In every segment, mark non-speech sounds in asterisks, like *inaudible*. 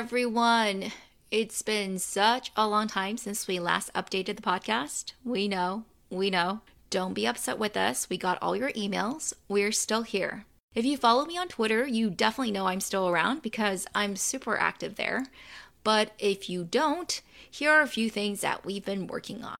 everyone. It's been such a long time since we last updated the podcast. We know, we know. Don't be upset with us. We got all your emails. We're still here. If you follow me on Twitter, you definitely know I'm still around because I'm super active there. But if you don't, here are a few things that we've been working on.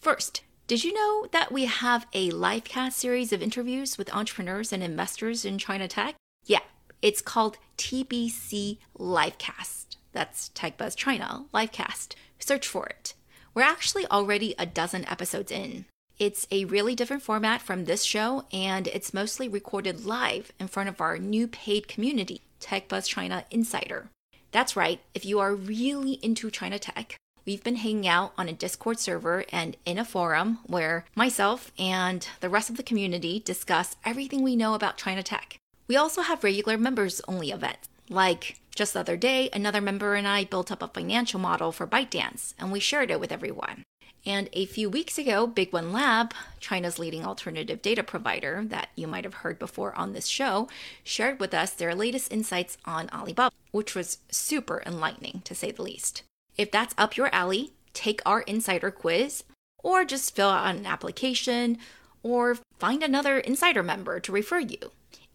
First, did you know that we have a livecast series of interviews with entrepreneurs and investors in China tech? Yeah, it's called TBC Livecast. That's TechBuzz China Livecast. Search for it. We're actually already a dozen episodes in. It's a really different format from this show, and it's mostly recorded live in front of our new paid community, TechBuzz China Insider. That's right, if you are really into China tech, we've been hanging out on a Discord server and in a forum where myself and the rest of the community discuss everything we know about China tech. We also have regular members only events. Like just the other day, another member and I built up a financial model for ByteDance and we shared it with everyone. And a few weeks ago, Big One Lab, China's leading alternative data provider that you might have heard before on this show, shared with us their latest insights on Alibaba, which was super enlightening to say the least. If that's up your alley, take our insider quiz, or just fill out an application, or find another insider member to refer you.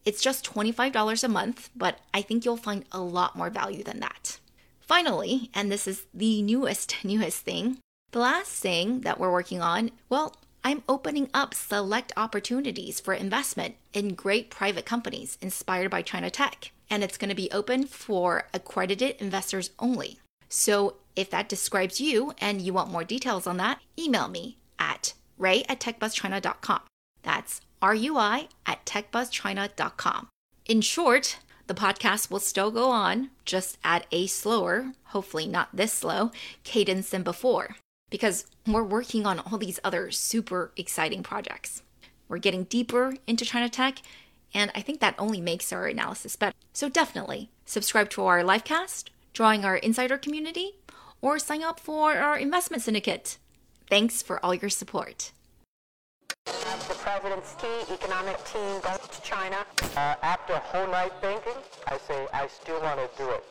It's just $25 a month, but I think you'll find a lot more value than that. Finally, and this is the newest, *laughs* newest thing, the last thing that we're working on, well, I'm opening up select opportunities for investment in great private companies inspired by China tech. And it's going to be open for accredited investors only. So if that describes you and you want more details on that, email me at rui at techbuzzchina.com. That's R-U-I at techbuzzchina.com. In short, the podcast will still go on, just at a slower, hopefully not this slow, cadence than before, because we're working on all these other super exciting projects. We're getting deeper into China tech, and I think that only makes our analysis better. So definitely subscribe to our livecast, join our insider community, or sign up for our investment syndicate. Thanks for all your support the president's key economic team goes to China. Uh, after a whole night thinking, I say I still want to do it.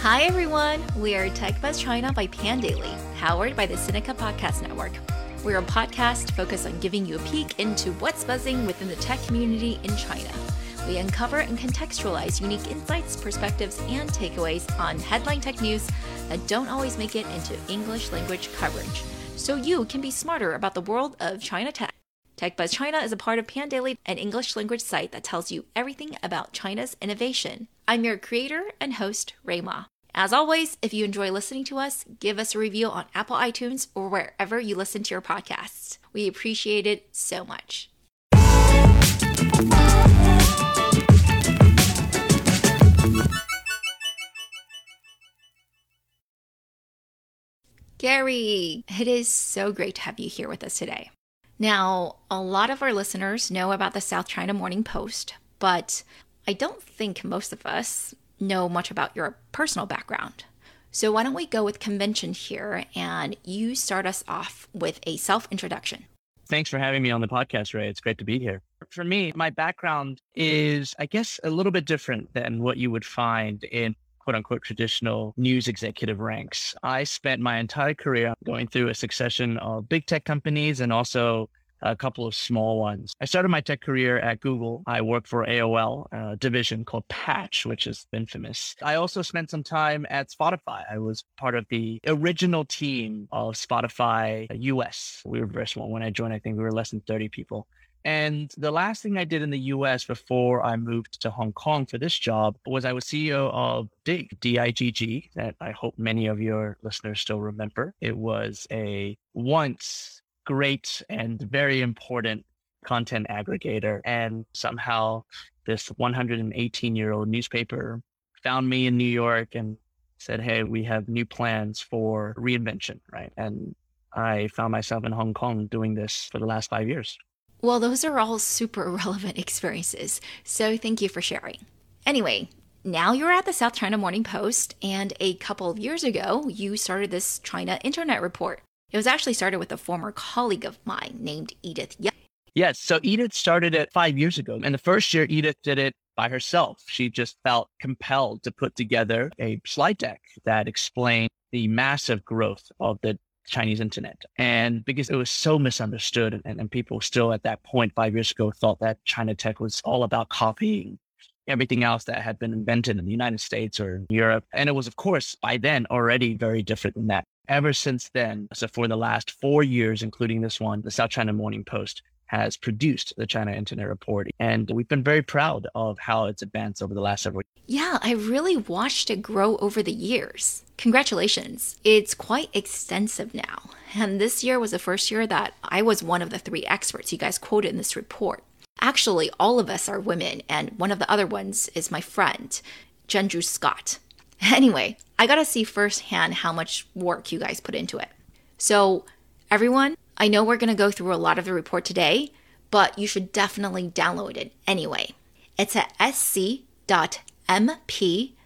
Hi everyone, we are Tech Buzz China by Pandaily, powered by the Sinica Podcast Network. We're a podcast focused on giving you a peek into what's buzzing within the tech community in China. We uncover and contextualize unique insights, perspectives, and takeaways on headline tech news that don't always make it into English language coverage, so you can be smarter about the world of China tech. TechBuzz China is a part of Pandaily, an English language site that tells you everything about China's innovation. I'm your creator and host, Rui Ma. As always, if you enjoy listening to us, give us a review on Apple iTunes or wherever you listen to your podcasts. We appreciate it so much. Gary, it is so great to have you here with us today. Now, a lot of our listeners know about the South China Morning Post, but I don't think most of us know much about your personal background. So, why don't we go with convention here and you start us off with a self introduction? Thanks for having me on the podcast, Rui. It's great to be here. For me, my background is, I guess, a little bit different than what you would find in quote unquote traditional news executive ranks. I spent my entire career going through a succession of big tech companies and also a couple of small ones. I started my tech career at Google. I worked for AOL, a division called Patch, which is infamous. I also spent some time at Spotify. I was part of the original team of Spotify US. We were very small. When I joined, I think we were less than 30 people. And the last thing I did in the US before I moved to Hong Kong for this job was I was CEO of Digg, D-I-G-G, that I hope many of your listeners still remember. It was a once great and very important content aggregator. And somehow this 118 year old newspaper found me in New York and said, Hey, we have new plans for reinvention, right? And I found myself in Hong Kong doing this for the last five years. Well, those are all super *laughs* relevant experiences. So thank you for sharing. Anyway, now you're at the South China Morning Post, and a couple of years ago, you started this China Internet Report. It was actually started with a former colleague of mine named Edith Yang. Yes. So Edith started it five years ago. And the first year, Edith did it by herself. She just felt compelled to put together a slide deck that explained the massive growth of the Chinese internet. And because it was so misunderstood, and, and people still at that point five years ago thought that China tech was all about copying everything else that had been invented in the United States or Europe. And it was, of course, by then already very different than that. Ever since then, so for the last four years, including this one, the South China Morning Post has produced the China Internet Report. And we've been very proud of how it's advanced over the last several years. Yeah, I really watched it grow over the years. Congratulations. It's quite extensive now. And this year was the first year that I was one of the three experts you guys quoted in this report. Actually, all of us are women, and one of the other ones is my friend, Jenju Scott. *laughs* Anyway, I got to see firsthand how much work you guys put into it. So, everyone, I know we're going to go through a lot of the report today, but you should definitely download it anyway. It's at sc.mp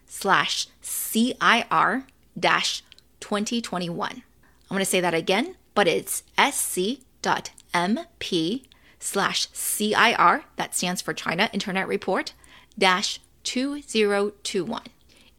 slash CIR dash 2021. I'm going to say that again, but it's sc.mp slash CIR, that stands for China Internet Report, dash 2021.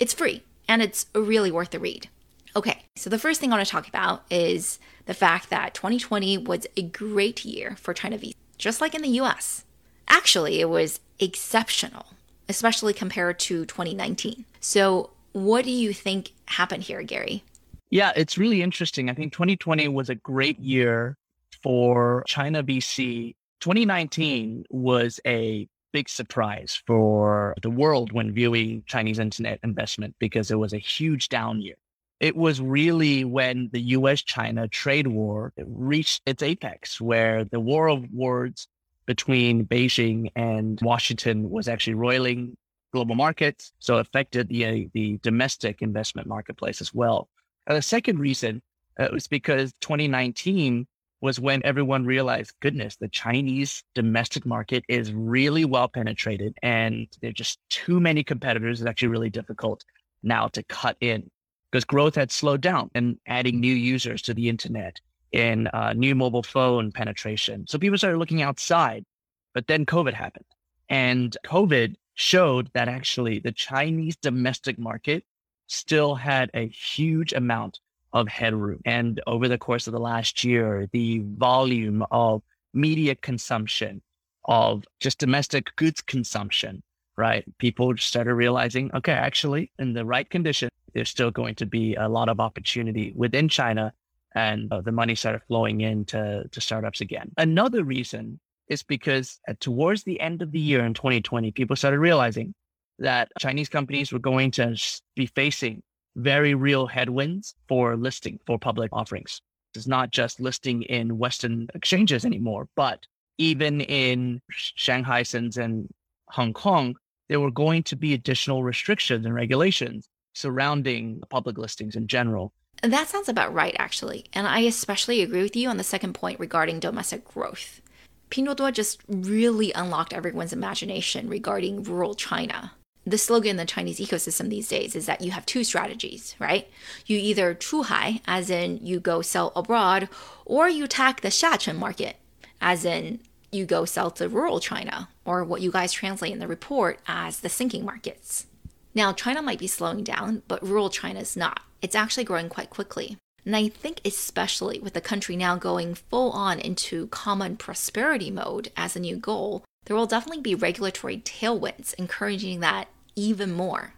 It's free and it's really worth the read. Okay, so the first thing I want to talk about is the fact that 2020 was a great year for China VC, just like in the US. Actually, it was exceptional, especially compared to 2019. So, what do you think happened here, Gary? Yeah, it's really interesting. I think 2020 was a great year for China VC 2019 was a big surprise for the world when viewing Chinese internet investment because it was a huge down year. It was really when the US China trade war reached its apex, where the war of words between Beijing and Washington was actually roiling global markets, so affected the, the domestic investment marketplace as well. And the second reason uh, was because 2019 was when everyone realized, goodness, the Chinese domestic market is really well penetrated and there are just too many competitors. It's actually really difficult now to cut in because growth had slowed down and adding new users to the internet and uh, new mobile phone penetration. So people started looking outside, but then COVID happened. And COVID showed that actually the Chinese domestic market still had a huge amount of headroom. And over the course of the last year, the volume of media consumption, of just domestic goods consumption, right? People started realizing, okay, actually, in the right condition, there's still going to be a lot of opportunity within China. And uh, the money started flowing into to startups again. Another reason is because uh, towards the end of the year in 2020, people started realizing that Chinese companies were going to be facing very real headwinds for listing for public offerings. It's not just listing in Western exchanges anymore, but even in Shanghai, Shenzhen, and Hong Kong, there were going to be additional restrictions and regulations surrounding public listings in general. That sounds about right, actually. And I especially agree with you on the second point regarding domestic growth. Pinduoduo just really unlocked everyone's imagination regarding rural China the slogan in the Chinese ecosystem these days is that you have two strategies, right? You either chuhai, as in you go sell abroad, or you attack the xiachen market, as in you go sell to rural China, or what you guys translate in the report as the sinking markets. Now, China might be slowing down, but rural China is not. It's actually growing quite quickly. And I think, especially with the country now going full on into common prosperity mode as a new goal, there will definitely be regulatory tailwinds encouraging that even more.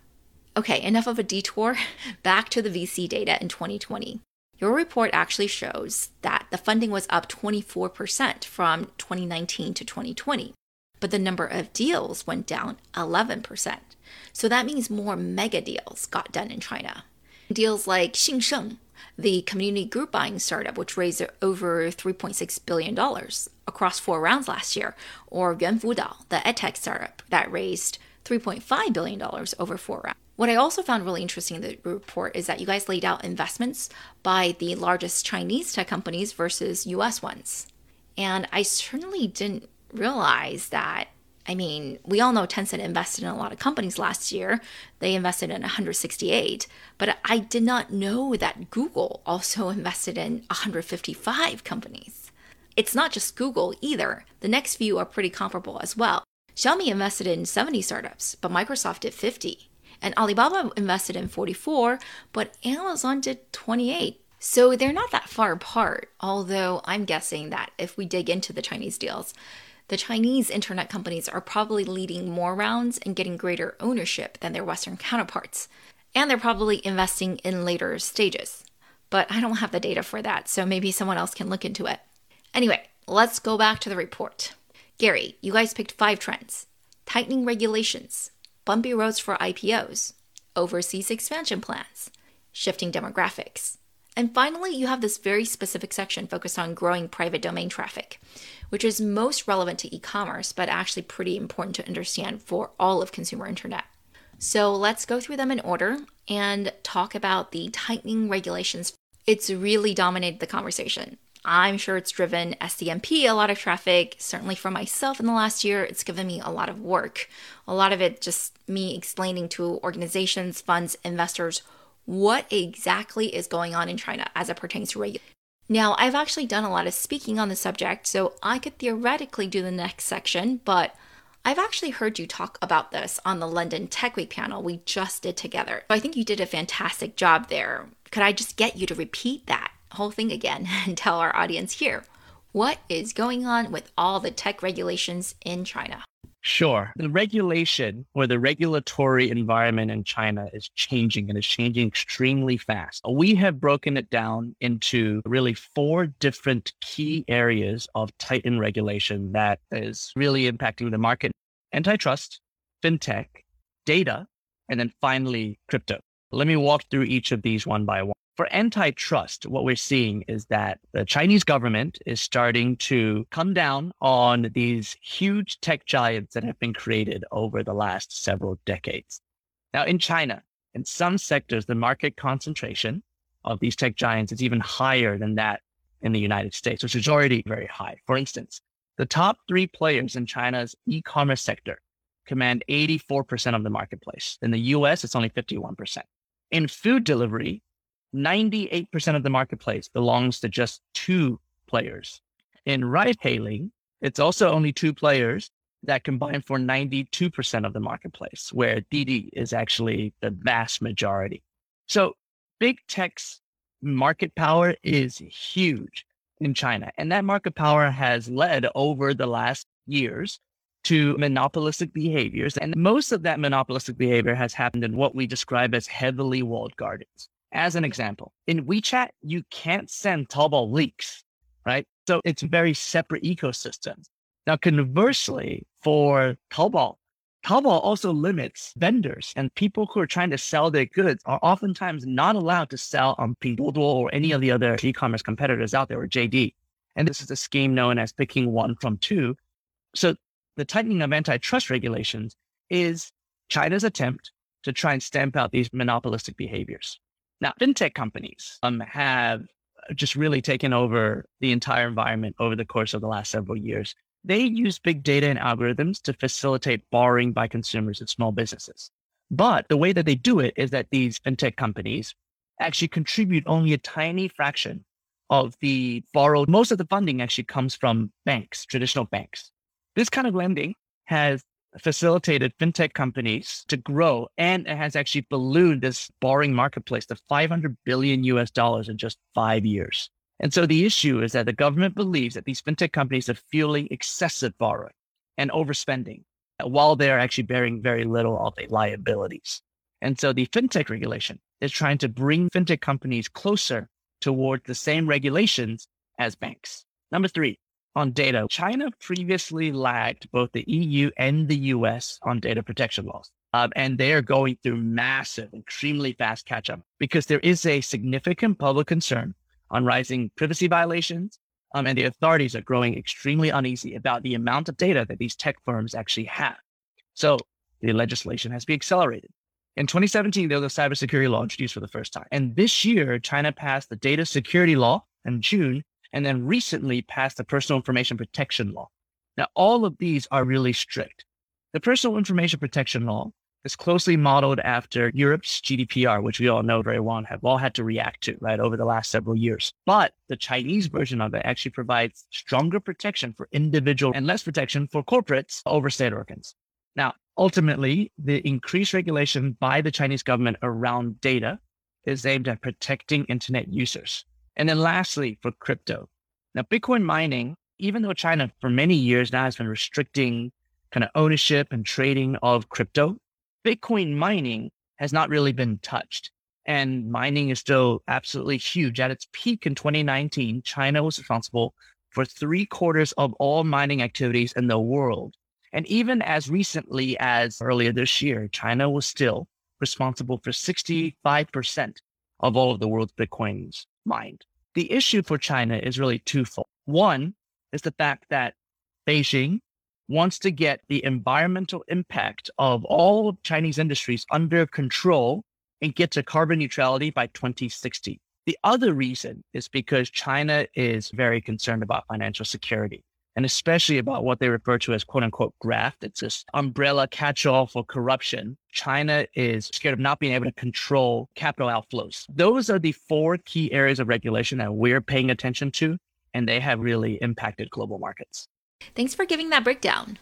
Okay, enough of a detour. *laughs* Back to the VC data in 2020. Your report actually shows that the funding was up 24% from 2019 to 2020, but the number of deals went down 11%. So that means more mega deals got done in China. Deals like Xingsheng, the community group buying startup, which raised over $3.6 billion across four rounds last year, or Yuanfudao, the edtech startup that raised $3.5 billion over four rounds. What I also found really interesting in the report is that you guys laid out investments by the largest Chinese tech companies versus US ones. And I certainly didn't realize that I mean, we all know Tencent invested in a lot of companies last year. They invested in 168, but I did not know that Google also *laughs* invested in 155 companies. It's not just Google either. The next few are pretty comparable as well. Xiaomi invested in 70 startups, but Microsoft did 50. And Alibaba invested in 44, but Amazon did 28. So they're not that far apart, although I'm guessing that if we dig into the Chinese deals, the Chinese internet companies are probably leading more rounds and getting greater ownership than their Western counterparts. And they're probably investing in later stages. But I don't have the data for that, so maybe someone else can look into it. Anyway, let's go back to the report. Gary, you guys picked five trends tightening regulations, bumpy roads for IPOs, overseas expansion plans, shifting demographics. And finally, you have this very specific section focused on growing private domain traffic, which is most relevant to e commerce, but actually pretty important to understand for all of consumer internet. So let's go through them in order and talk about the tightening regulations. It's really dominated the conversation. I'm sure it's driven SCMP a lot of traffic. Certainly for myself in the last year, it's given me a lot of work. A lot of it just me explaining to organizations, funds, investors what exactly is going on in China as it pertains to regulation. Now, I've actually done a lot of speaking on the subject, so I could theoretically do the next section, but I've actually heard you talk about this on the London Tech Week panel we just did together. So I think you did a fantastic job there. Could I just get you to repeat that whole thing again *laughs* and tell our audience here what is going on with all the tech regulations in China? Sure. The regulation or the regulatory environment in China is changing and is changing extremely fast. We have broken it down into really four different key areas of tightened regulation that is really impacting the market antitrust, fintech, data, and then finally crypto. Let me walk through each of these one by one for antitrust, what we're seeing is that the Chinese government is starting to come down on these huge tech giants that have been created over the last several decades. Now, in China, in some sectors, the market concentration of these tech giants is even higher than that in the United States, which is already very high. For instance, the top three players in China's e commerce sector command 84% of the marketplace. In the US, it's only 51%. In food delivery, 98% of the marketplace belongs to just two players. In ride hailing, it's also only two players that combine for 92% of the marketplace, where Didi is actually the vast majority. So big tech's market power is huge in China. And that market power has led over the last years to monopolistic behaviors. And most of that monopolistic behavior has happened in what we describe as heavily walled gardens. As an example, in WeChat, you can't send Taobao links, right? So it's very separate ecosystems. Now, conversely, for Taobao, Taobao also limits vendors and people who are trying to sell their goods are oftentimes not allowed to sell on Pinduoduo or any of the other e-commerce competitors out there or JD. And this is a scheme known as picking one from two. So the tightening of antitrust regulations is China's attempt to try and stamp out these monopolistic behaviors. Now, fintech companies um, have just really taken over the entire environment over the course of the last several years. They use big data and algorithms to facilitate borrowing by consumers and small businesses. But the way that they do it is that these fintech companies actually contribute only a tiny fraction of the borrowed. Most of the funding actually comes from banks, traditional banks. This kind of lending has facilitated fintech companies to grow and it has actually ballooned this borrowing marketplace to 500 billion US dollars in just five years. And so the issue is that the government believes that these fintech companies are fueling excessive borrowing and overspending while they're actually bearing very little of the liabilities. And so the fintech regulation is trying to bring fintech companies closer toward the same regulations as banks. Number three, on data. China previously lagged both the EU and the US on data protection laws. Um, and they are going through massive, extremely fast catch up because there is a significant public concern on rising privacy violations. Um, and the authorities are growing extremely uneasy about the amount of data that these tech firms actually have. So the legislation has to be accelerated. In 2017, there was a cybersecurity law introduced for the first time. And this year, China passed the data security law in June and then recently passed the personal information protection law. Now, all of these are really strict. The Personal Information Protection Law is closely modeled after Europe's GDPR, which we all know very well and have all had to react to, right, over the last several years. But the Chinese version of it actually provides stronger protection for individual and less protection for corporates over state organs. Now, ultimately, the increased regulation by the Chinese government around data is aimed at protecting internet users. And then lastly, for crypto. Now, Bitcoin mining, even though China for many years now has been restricting kind of ownership and trading of crypto, Bitcoin mining has not really been touched. And mining is still absolutely huge. At its peak in 2019, China was responsible for three quarters of all mining activities in the world. And even as recently as earlier this year, China was still responsible for 65% of all of the world's Bitcoins mined. The issue for China is really twofold. One is the fact that Beijing wants to get the environmental impact of all of Chinese industries under control and get to carbon neutrality by 2060. The other reason is because China is very concerned about financial security and especially about what they refer to as quote unquote graft. It's this umbrella catch all for corruption. China is scared of not being able to control capital outflows. Those are the four key areas of regulation that we're paying attention to, and they have really impacted global markets. Thanks for giving that breakdown.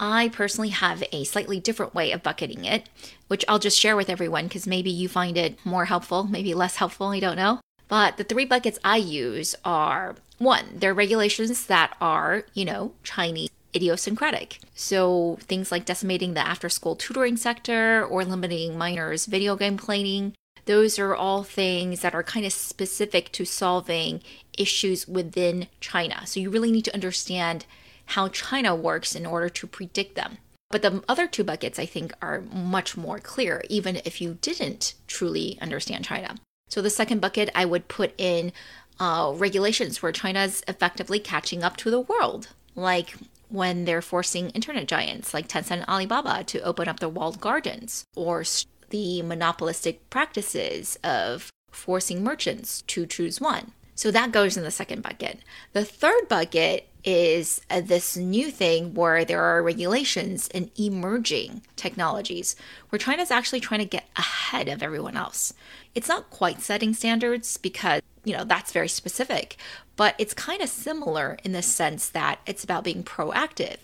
I personally have a slightly different way of bucketing it, which I'll just share with everyone because maybe you find it more helpful, maybe less helpful, I don't know. But the three buckets I use are one, there are regulations that are, you know, Chinese idiosyncratic. So things like decimating the after school tutoring sector or limiting minors' video game playing. Those are all things that are kind of specific to solving issues within China. So you really need to understand how China works in order to predict them. But the other two buckets, I think, are much more clear, even if you didn't truly understand China. So the second bucket, I would put in uh, regulations where China is effectively catching up to the world, like when they're forcing internet giants like Tencent and Alibaba to open up their walled gardens, or the monopolistic practices of forcing merchants to choose one. So that goes in the second bucket. The third bucket is uh, this new thing where there are regulations in emerging technologies where China's actually trying to get ahead of everyone else. It's not quite setting standards because, you know, that's very specific, but it's kind of similar in the sense that it's about being proactive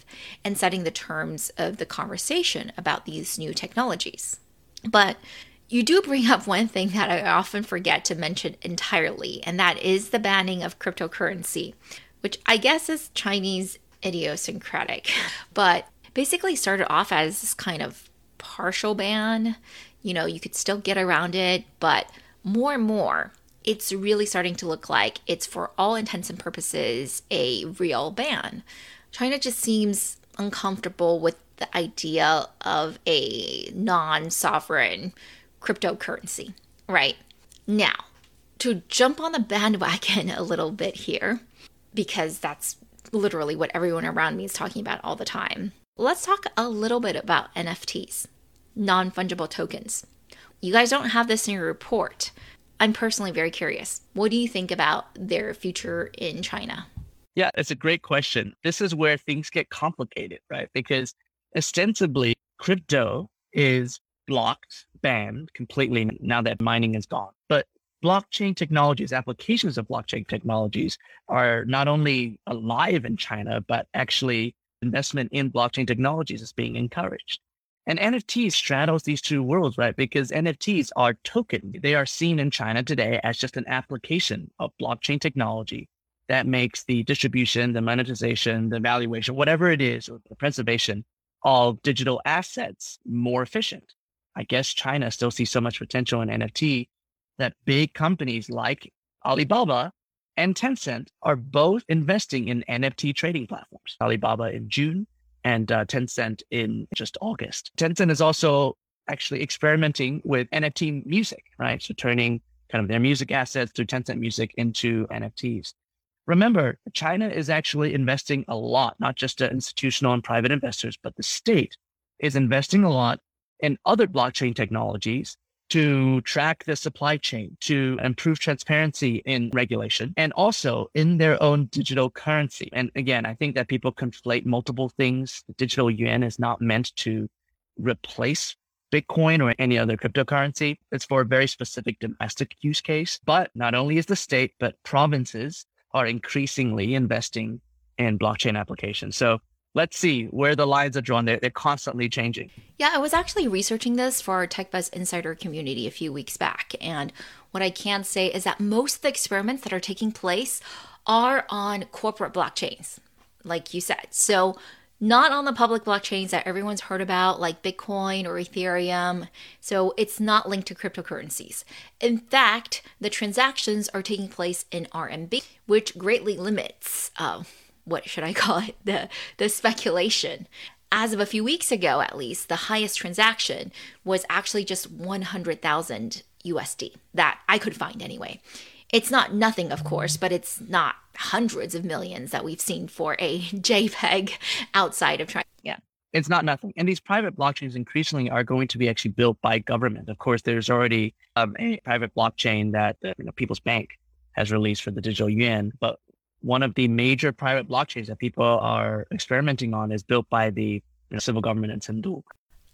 and setting the terms of the conversation about these new technologies. But you do bring up one thing that I often forget to mention entirely, and that is the banning of cryptocurrency, which I guess is Chinese idiosyncratic, *laughs* but basically started off as this kind of partial ban. You know, you could still get around it, but more and more, it's really starting to look like it's for all intents and purposes a real ban. China just seems uncomfortable with the idea of a non sovereign cryptocurrency, right? Now, to jump on the bandwagon *laughs* a little bit here, because that's literally what everyone around me is talking about all the time, let's talk a little bit about NFTs, non fungible tokens. You guys don't have this in your report. I'm personally very curious. What do you think about their future in China? Yeah, it's a great question. This is where things get complicated, right? Because ostensibly, crypto is blocked, banned completely now that mining is gone. But blockchain technologies, applications of blockchain technologies are not only alive in China, but actually investment in blockchain technologies is being encouraged. And NFTs straddles these two worlds, right? Because NFTs are token. They are seen in China today as just an application of blockchain technology that makes the distribution, the monetization, the valuation, whatever it is, or the preservation of digital assets more efficient. I guess China still sees so much potential in NFT that big companies like Alibaba and Tencent are both investing in NFT trading platforms. Alibaba in June and uh, Tencent in just August. Tencent is also actually experimenting with NFT music, right? So turning kind of their music assets through Tencent Music into NFTs. Remember, China is actually investing a lot, not just institutional and private investors, but the state is investing a lot in other blockchain technologies to track the supply chain, to improve transparency in regulation, and also in their own digital currency. And again, I think that people conflate multiple things. The digital yuan is not meant to replace Bitcoin or any other cryptocurrency. It's for a very specific domestic use case. But not only is the state, but provinces are increasingly investing in blockchain applications. So let's see where the lines are drawn. They're, they're constantly changing. Yeah, I was actually researching this for our TechBuzz Insider community a few weeks back. And what I can say is that most of the experiments that are taking place are on corporate blockchains, like you said. So, not on the public blockchains that everyone's heard about, like Bitcoin or Ethereum. So, it's not linked to cryptocurrencies. In fact, the transactions are taking place in RMB, which greatly limits. Uh, what should I *laughs* call it? The the speculation. As of a few weeks ago, at least, the highest transaction was actually just 100,000 USD that I could find anyway. It's not nothing, of course, but it's not hundreds of millions that we've seen for a *laughs* JPEG outside of China. Yeah. It's not nothing. And these private blockchains increasingly are going to be actually built by government. Of course, there's already um, a private blockchain that you know, People's Bank has released for the digital yuan. But one of the major private blockchains that people are experimenting on is built by the you know, civil government in Chengdu.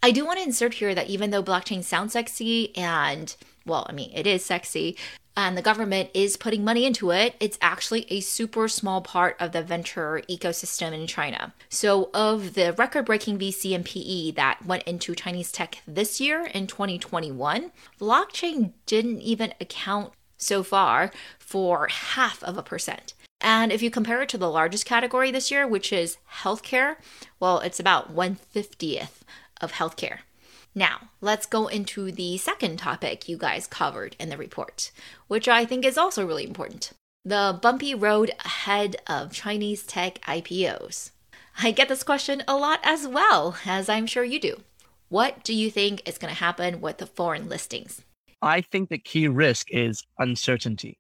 I do want to insert here that even though blockchain sounds sexy and, well, I mean, it is sexy, and the government is putting money into it, it's actually a super small part of the venture ecosystem in China. So, of the record breaking VC and PE that went into Chinese tech this year in 2021, blockchain didn't even account so far for half of a percent. And if you compare it to the largest category this year, which is healthcare, well, it's about 150th of healthcare. Now, let's go into the second topic you guys covered in the report, which I think is also really important the bumpy road ahead of Chinese tech IPOs. I get this question a lot as well, as I'm sure you do. What do you think is going to happen with the foreign listings? I think the key risk is uncertainty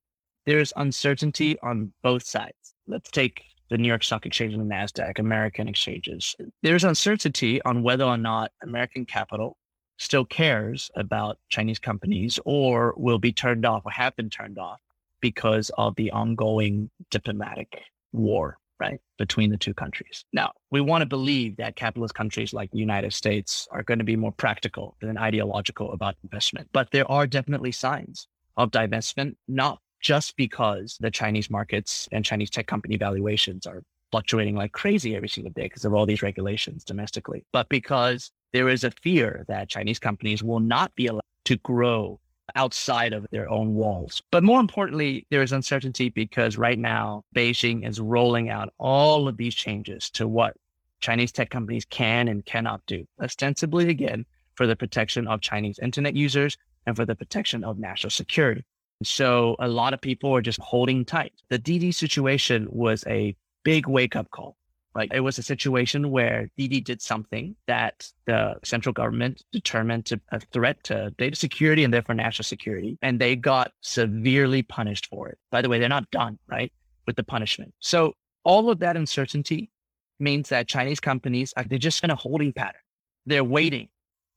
there's uncertainty on both sides. Let's take the New York Stock Exchange and the NASDAQ, American exchanges. There's uncertainty on whether or not American capital still cares about Chinese companies or will be turned off or have been turned off because of the ongoing diplomatic war, right, between the two countries. Now, we want to believe that capitalist countries like the United States are going to be more practical than ideological about investment, but there are definitely signs of divestment, not just because the Chinese markets and Chinese tech company valuations are fluctuating like crazy every single day because of all these regulations domestically, but because there is a fear that Chinese companies will not be allowed to grow outside of their own walls. But more importantly, there is uncertainty because right now Beijing is rolling out all of these changes to what Chinese tech companies can and cannot do, ostensibly again for the protection of Chinese internet users and for the protection of national security. So a lot of people are just holding tight. The Didi situation was a big wake up call. Like it was a situation where Didi did something that the central government determined to a threat to data security and therefore national security. And they got severely punished for it. By the way, they're not done, right? With the punishment. So all of that uncertainty means that Chinese companies are they're just in a holding pattern. They're waiting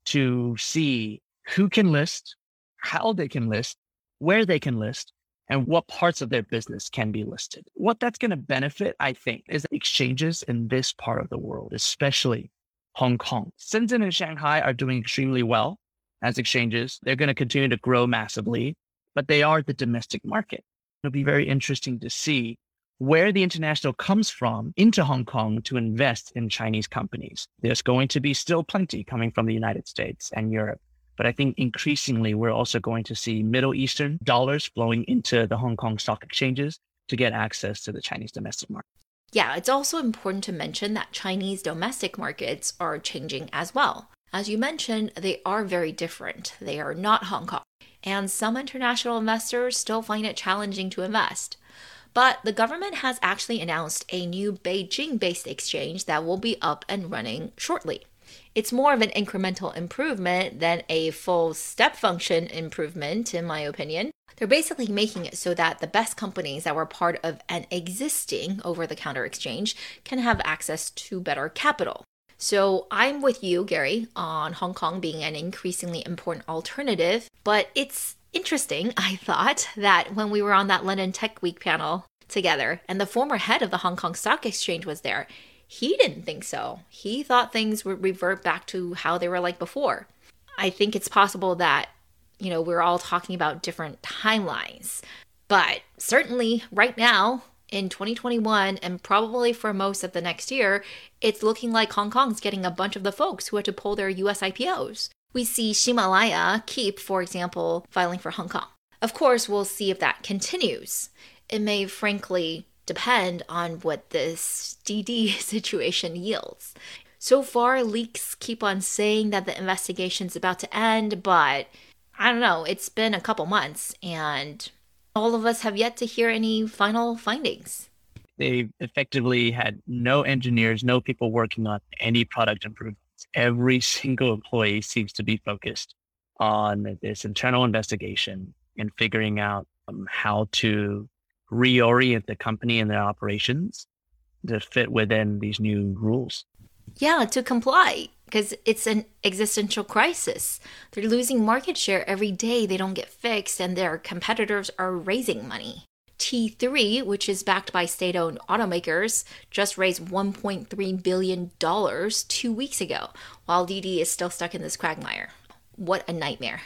to see who can list, how they can list, where they can list, and what parts of their business can be listed. What that's going to benefit, I think, is exchanges in this part of the world, especially Hong Kong. Shenzhen and Shanghai are doing extremely well as exchanges. They're going to continue to grow massively, but they are the domestic market. It'll be very interesting to see where the international comes from into Hong Kong to invest in Chinese companies. There's going to be still plenty coming from the United States and Europe. But I think increasingly, we're also going to see Middle Eastern dollars flowing into the Hong Kong stock exchanges to get access to the Chinese domestic market. Yeah, it's also important to mention that Chinese domestic markets are changing as well. As you mentioned, they are very different. They are not Hong Kong. And some international investors still find it challenging to invest. But the government has actually announced a new Beijing based exchange that will be up and running shortly it's more of an incremental improvement than a full step function improvement, in my opinion. They're basically making it so that the best companies that were part of an existing over the counter exchange can have access to better capital. So I'm with you, Gary, on Hong Kong being an increasingly important alternative, but it's interesting, *laughs* I thought, that when we were on that London Tech Week panel together and the former head of the Hong Kong Stock Exchange was there, he didn't think so. He thought things would revert back to how they were like before. I think it's possible that, you know, we're all talking about different timelines. But certainly right now, in 2021 and probably for most of the next year, it's looking like Hong Kong's getting a bunch of the folks who had to pull their US IPOs. We see Himalaya Keep, for example, filing for Hong Kong. Of course, we'll see if that continues. It may frankly depend on what this Didi *laughs* situation yields. So far, leaks keep on saying that the investigation's about to end, but I don't know, it's been a couple months and all of us have yet to hear any final findings. They effectively had no engineers, no people working on any product improvements. Every single employee seems to be focused on this internal investigation and figuring out um, how to reorient the company and their operations to fit within these new rules. Yeah, to comply because it's an existential crisis. They're losing market share every day they don't get fixed, and their competitors are raising money. T3, which is backed by state owned automakers, just raised $1.3 billion two weeks ago, while Didi is still stuck in this quagmire. What a nightmare.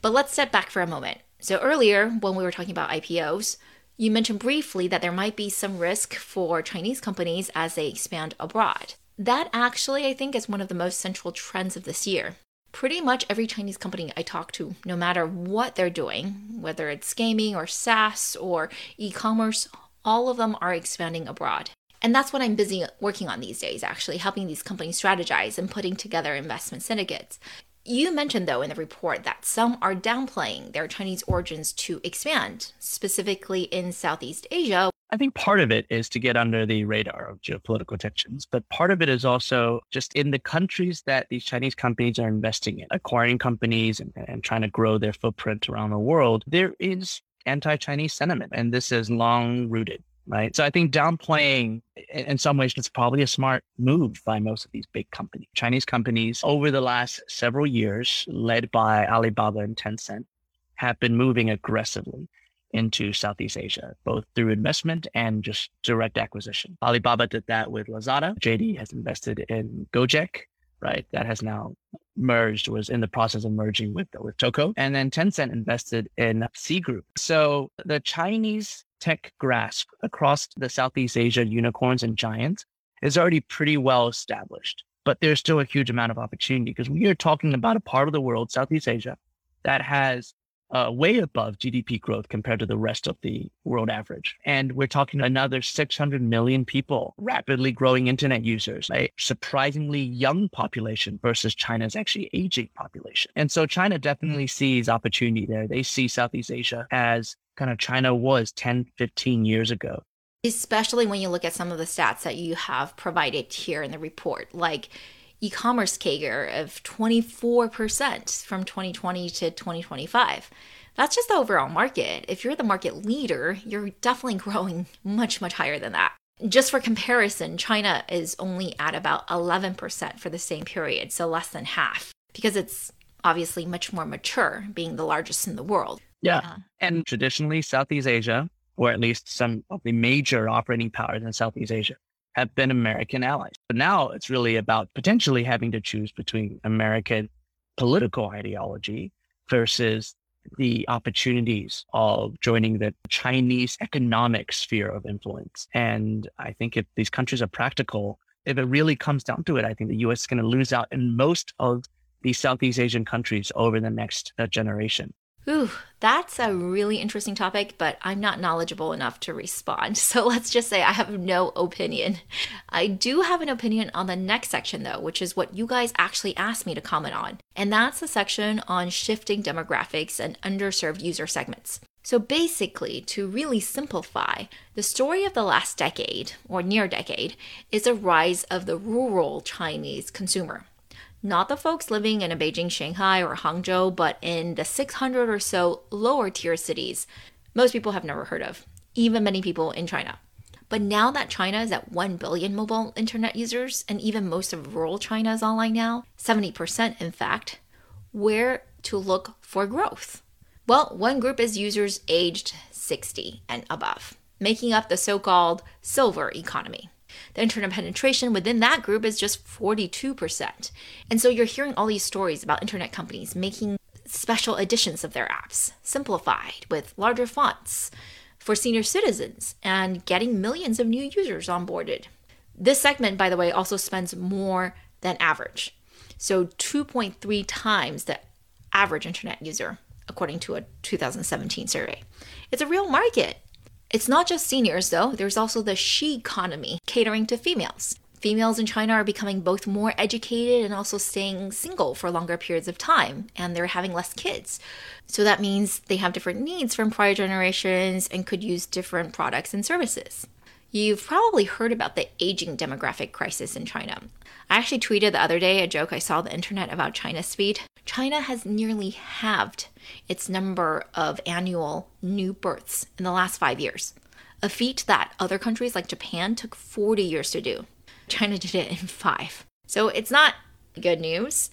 But let's step back for a moment. So, earlier, when we were talking about IPOs, you mentioned briefly that there might be some risk for Chinese companies as they expand abroad. That actually, I think, is one of the most central trends of this year. Pretty much every Chinese company I talk to, no matter what they're doing, whether it's gaming or SaaS or e commerce, all of them are expanding abroad. And that's what I'm busy working on these days, actually, helping these companies strategize and putting together investment syndicates. You mentioned, though, in the report that some are downplaying their Chinese origins to expand, specifically in Southeast Asia. I think part of it is to get under the radar of geopolitical tensions, but part of it is also just in the countries that these Chinese companies are investing in, acquiring companies and, and trying to grow their footprint around the world. There is anti Chinese sentiment, and this is long rooted right? So I think downplaying in some ways it's probably a smart move by most of these big companies. Chinese companies over the last several years, led by Alibaba and Tencent, have been moving aggressively into Southeast Asia, both through investment and just direct acquisition. Alibaba did that with Lazada. JD has invested in Gojek, right? That has now merged, was in the process of merging with, with Toko. And then Tencent invested in Sea Group. So the Chinese tech grasp across the Southeast Asia unicorns and giants is already pretty well established. But there's still a huge amount of opportunity because we are talking about a part of the world, Southeast Asia, that has uh, way above GDP growth compared to the rest of the world average. And we're talking another 600 million people, rapidly growing internet users, a surprisingly young population versus China's actually aging population. And so China definitely sees opportunity there. They see Southeast Asia as kind of China was 10, 15 years ago. Especially when you look at some of the stats that you have provided here in the report, like e-commerce CAGR of 24% from 2020 to 2025. That's just the overall market. If you're the market leader, you're definitely *laughs* growing much, much higher than that. Just for comparison, China is only at about 11% for the same period, so less than half, because it's obviously much more mature, being the largest in the world. Yeah. Uh, and traditionally, Southeast Asia, or at least some of the major operating powers in Southeast Asia, have been American allies. But now it's really about potentially having to choose between American political ideology versus the opportunities of joining the Chinese economic sphere of influence. And I think if these countries are practical, if it really comes down to it, I think the US is going to lose out in most of these Southeast Asian countries over the next uh, generation. Ooh, that's a really interesting topic, but I'm not knowledgeable enough to respond. *laughs* So let's just say I have no opinion. I do have an opinion on the next section, though, which is what you guys actually asked me to comment on. And that's the section on shifting demographics and underserved user segments. So basically, to really simplify, the story of the last decade or near decade is a rise of the rural Chinese consumer not the folks living in a Beijing, Shanghai, or Hangzhou, but in the 600 or so lower tier cities most people have never heard of, even many people in China. But now that China is at 1 billion mobile internet users, and even most of rural China is online now, 70% in fact, where to look for growth? Well, one group is users aged 60 and above, making up the so called silver economy. The internet penetration within that group is just 42%. And so you're hearing all these stories about internet companies making special editions of their apps, simplified with larger fonts for senior citizens, and getting millions of new users onboarded. This segment, by the way, also spends more than average. So 2.3 times the average internet user, according to a 2017 survey. It's a real market. It's not just seniors, though, there's also the she economy catering to females. Females in China are becoming both more educated and also staying single for longer periods of time, and they're having less kids. So that means they have different needs from prior generations and could use different products and services. You've probably heard about the aging demographic crisis in China. I actually tweeted the other day a joke I saw on the internet about China's speed. China has nearly halved its number of annual new births in the last five years, a feat that other countries like Japan took 40 years to do. China did it in five. So it's not good news.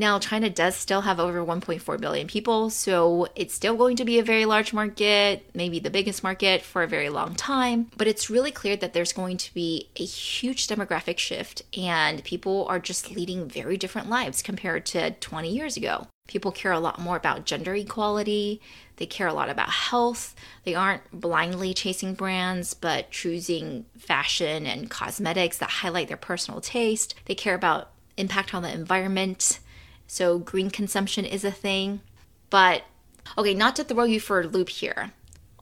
Now, China does still have over 1.4 billion people, so it's still going to be a very large market, maybe the biggest market for a very long time. But it's really clear that there's going to be a huge demographic shift, and people are just leading very different lives compared to 20 years ago. People care a lot more about gender equality. They care a lot about health. They aren't blindly chasing brands, but choosing fashion and cosmetics that highlight their personal taste. They care about impact on the environment so green consumption is a thing. But okay, not to throw you for a loop here.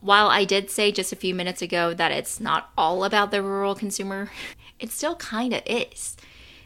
While I did say just a few minutes ago that it's not all about the rural consumer, *laughs* it still kind of is.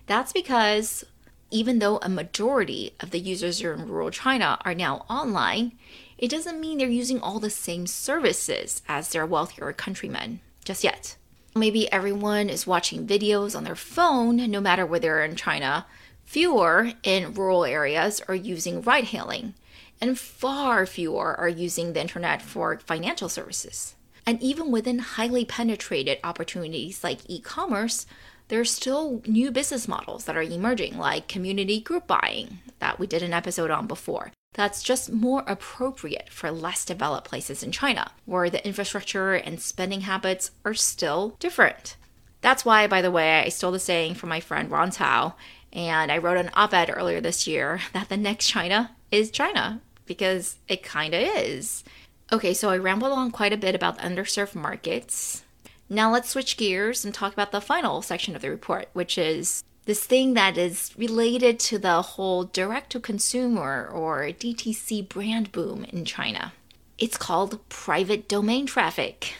That's because even though a majority of the users are in rural China are now online, it doesn't mean they're using all the same services as their wealthier countrymen just yet. Maybe everyone is watching videos on their phone, no matter where they're in China, Fewer in rural areas are using ride hailing, and far fewer are using the internet for financial services. And even within highly penetrated opportunities like e commerce, there are still new business models that are emerging, like community group buying, that we did an episode on before. That's just more appropriate for less developed places in China, where the infrastructure and spending habits are still different. That's why, by the way, I stole the saying from my friend Ron Tao and I wrote an op ed earlier this year that the next China is China because it kind of is. Okay, so I rambled on quite a bit about underserved markets. Now let's switch gears and talk about the final section of the report, which is this thing that is related to the whole direct to consumer or DTC brand boom in China. It's called private domain traffic.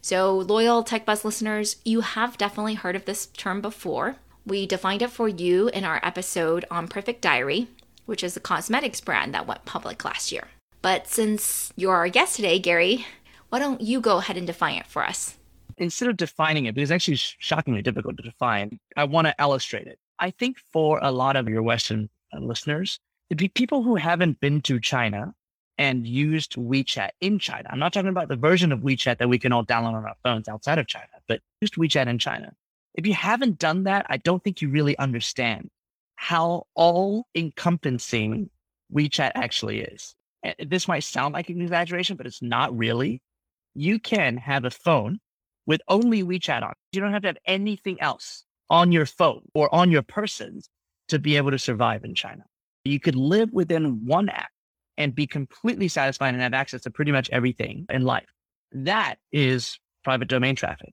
So, loyal TechBuzz listeners, you have definitely heard of this term before. We defined it for you in our episode on Perfect Diary, which is a cosmetics brand that went public last year. But since you're our guest today, Gary, why don't you go ahead and define it for us? Instead of defining it, because it's actually shockingly difficult to define, I want to illustrate it. I think for a lot of your Western uh, listeners, it'd be people who haven't been to China and used WeChat in China. I'm not talking about the version of WeChat that we can all download on our phones outside of China, but used WeChat in China. If you haven't done that, I don't think you really understand how all encompassing WeChat actually is. This might sound like an exaggeration, but it's not really. You can have a phone with only WeChat on. You don't have to have anything else on your phone or on your person to be able to survive in China. You could live within one app and be completely satisfied and have access to pretty much everything in life. That is private domain traffic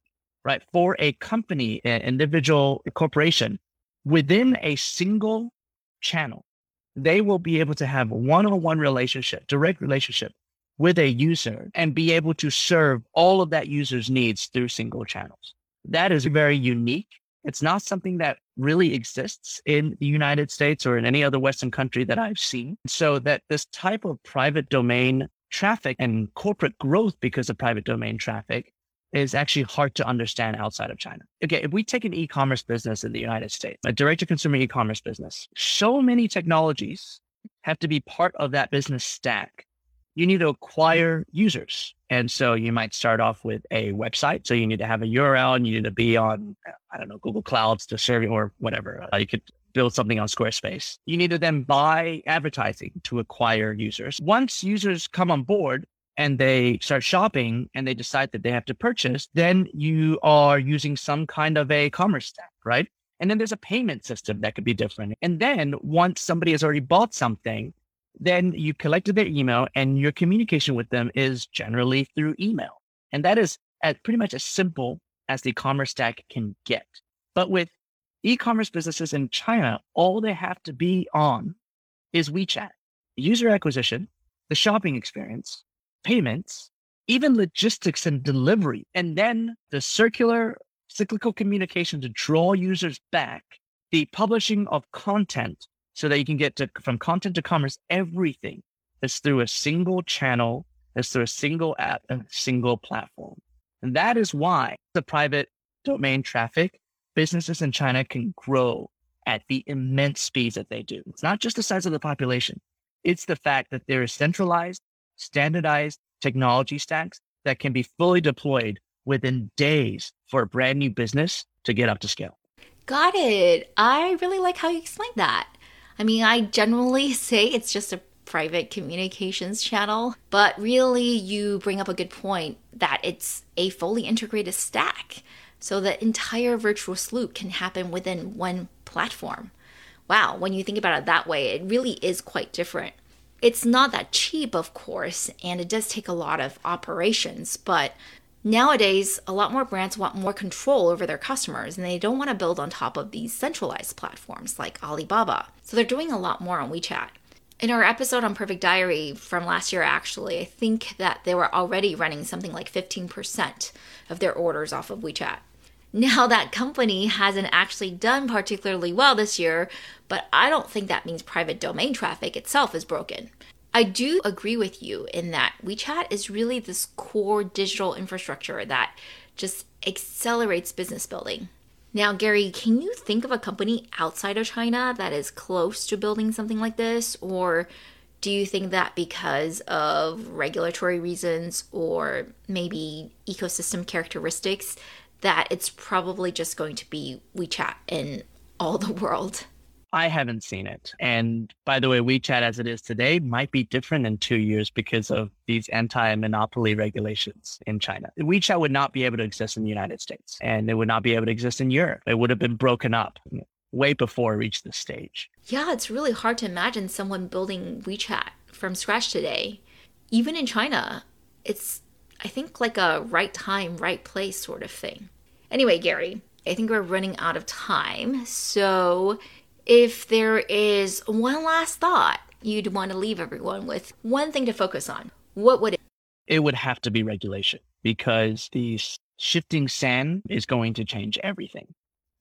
right? For a company, an individual corporation within a single channel, they will be able to have one-on-one relationship, direct relationship with a user and be able to serve all of that user's needs through single channels. That is very unique. It's not something that really exists in the United States or in any other Western country that I've seen. So that this type of private domain traffic and corporate growth because of private domain traffic is actually hard to understand outside of China. Okay, if we take an e-commerce business in the United States, a direct to consumer e-commerce business, so many technologies have to be part of that business stack you need to acquire users. And so you might start off with a website. So you need to have a URL and you need to be on, I don't know, Google Clouds to serve or whatever. Uh, you could build something on Squarespace. You need to then buy advertising to acquire users. Once users come on board, and they start shopping and they decide that they have to purchase, then you are using some kind of a commerce stack, right? And then there's a payment system that could be different. And then once somebody has already bought something, then you collected their email and your communication with them is generally through email. And that is as pretty much as simple as the commerce stack can get. But with e-commerce businesses in China, all they have to be on is WeChat, user acquisition, the shopping experience, payments, even logistics and delivery, and then the circular cyclical communication to draw users back, the publishing of content so that you can get to from content to commerce, everything is through a single channel, is through a single app, and a single platform. And that is why the private domain traffic businesses in China can grow at the immense speeds that they do. It's not just the size of the population. It's the fact that there is centralized standardized technology stacks that can be fully deployed within days for a brand new business to get up to scale. Got it. I really like how you explained that. I mean, I generally *laughs* say it's just a private communications channel, but really you bring up a good point that it's a fully integrated stack. So the entire virtuous loop can happen within one platform. Wow, when you think about it that way, it really is quite different it's not that cheap, of course, and it does take a lot of operations, but nowadays a lot more brands want more control over their customers and they don't want to build on top of these centralized platforms like Alibaba. So they're doing a lot more on WeChat. In our episode on Perfect Diary from last year, actually, I think that they were already running something like 15% of their orders off of WeChat. Now, that company hasn't actually done particularly well this year, but I don't think that means private domain traffic itself is broken. I do agree with you in that WeChat is really this core digital infrastructure that just accelerates business building. Now, Gary, can you think of a company outside of China that is close to building something like this? Or do you think that because of regulatory reasons or maybe ecosystem characteristics, that it's probably just going to be WeChat in all the world. I haven't seen it. And by the way, WeChat as it is today might be different in two years because of these anti monopoly regulations in China. WeChat would not be able to exist in the United States and it would not be able to exist in Europe. It would have been broken up way before it reached this stage. Yeah, it's really hard to imagine someone building WeChat from scratch today. Even in China, it's I think like a right time, right place sort of thing. Anyway, Gary, I think we're running out of time. So if there is one last thought you'd want to leave everyone with, one thing to focus on, what would it It would have to be regulation because the shifting sand is going to change everything.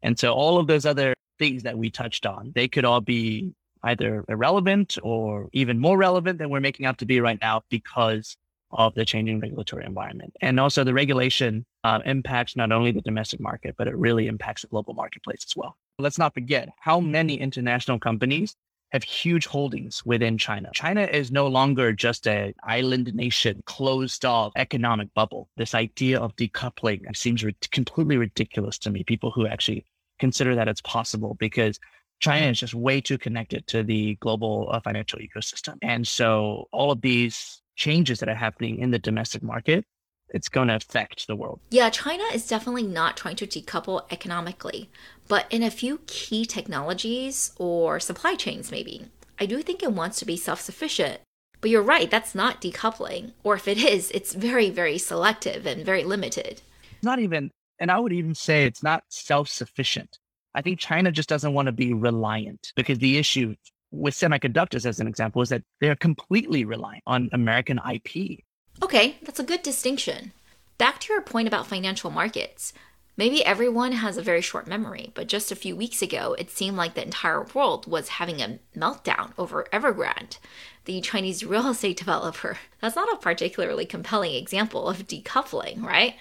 And so all of those other things that we touched on, they could all be either irrelevant or even more relevant than we're making out to be right now because of the changing regulatory environment. And also, the regulation uh, impacts not only the domestic market, but it really impacts the global marketplace as well. Let's not forget how many international companies have huge holdings within China. China is no longer just an island nation, closed off economic bubble. This idea of decoupling seems re- completely ridiculous to me. People who actually consider that it's possible because China is just way too connected to the global uh, financial ecosystem. And so all of these changes that are happening in the domestic market, it's going to affect the world. Yeah, China is definitely not trying to decouple economically, but in a few key technologies or supply chains, maybe, I do think it wants to be self sufficient. But you're right, that's not decoupling. Or if it is, it's very, very selective and very limited. Not even, and I would even say it's not self sufficient. I think China just doesn't want to be reliant because the issue with semiconductors, as an example, is that they're completely reliant on American IP. Okay, that's a good distinction. Back to your point about financial markets. Maybe everyone has a very short memory, but just a few weeks ago, it seemed like the entire world was having a meltdown over Evergrande, the Chinese real *laughs* estate developer. That's not a particularly compelling example of decoupling, right?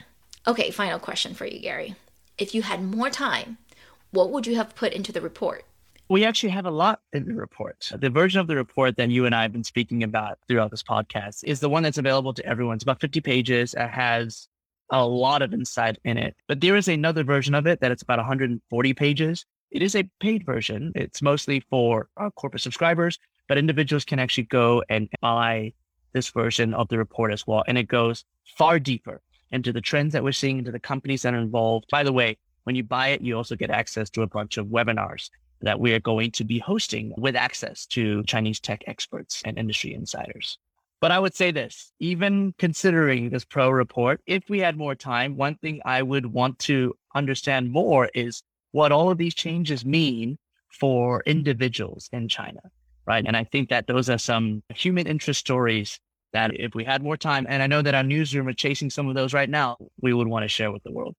Okay, final question for you, Gary. If you had more time, what would you have put into the report? We actually have a lot in the report. The version of the report that you and I have been speaking about throughout this podcast is the one that's available to everyone. It's about 50 pages. It has a lot of insight in it. But there is another version of it that it's about 140 pages. It is a paid version. It's mostly for uh, corporate subscribers, but individuals can actually go and buy this version of the report as well. And it goes far deeper into the trends that we're seeing, into the companies that are involved. By the way, when you buy it, you also get access to a bunch of webinars that we are going to be hosting with access to Chinese tech experts and industry insiders. But I would say this, even considering this pro report, if we had more time, one thing I would want to understand more is what all of these changes mean for individuals in China, right? And I think that those are some human interest stories that if we had more time, and I know that our newsroom are chasing some of those right now, we would want to share with the world.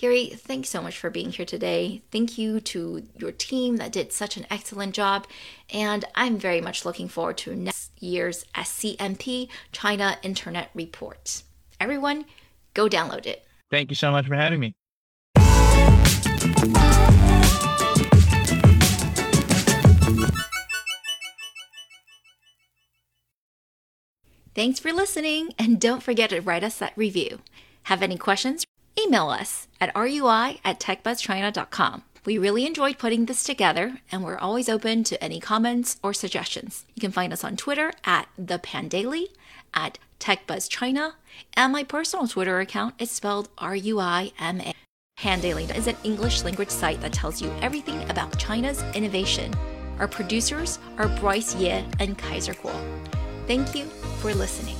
Gary, thanks so much for being here today. Thank you to your team that did such an excellent job. And I'm very much looking forward to next year's SCMP China Internet Report. Everyone, go download it. Thank you so much for having me. Thanks for listening, and don't forget to write us that review. Have any questions? Email us at rui at techbuzzchina.com. We really enjoyed putting this together, and we're always open to any comments or suggestions. You can find us on Twitter at the Pandaily, at TechBuzzChina, and my personal Twitter account is spelled R-U-I-M-A. Pandaily is an English language site that tells you everything about China's innovation. Our producers are Bryce Ye and Kaiser Kuo. Thank you for listening.